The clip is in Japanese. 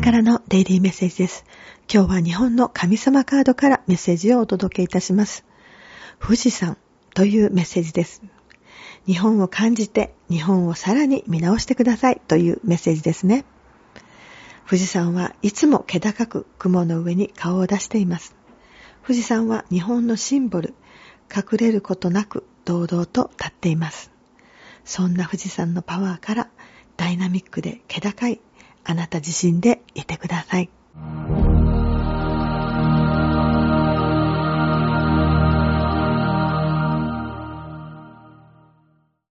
からのデイリーメッセージです。今日は日本の神様カードからメッセージをお届けいたします。富士山というメッセージです。日本を感じて日本をさらに見直してくださいというメッセージですね。富士山はいつも気高く雲の上に顔を出しています。富士山は日本のシンボル、隠れることなく堂々と立っています。そんな富士山のパワーからダイナミックで気高いあなた自身でいてください。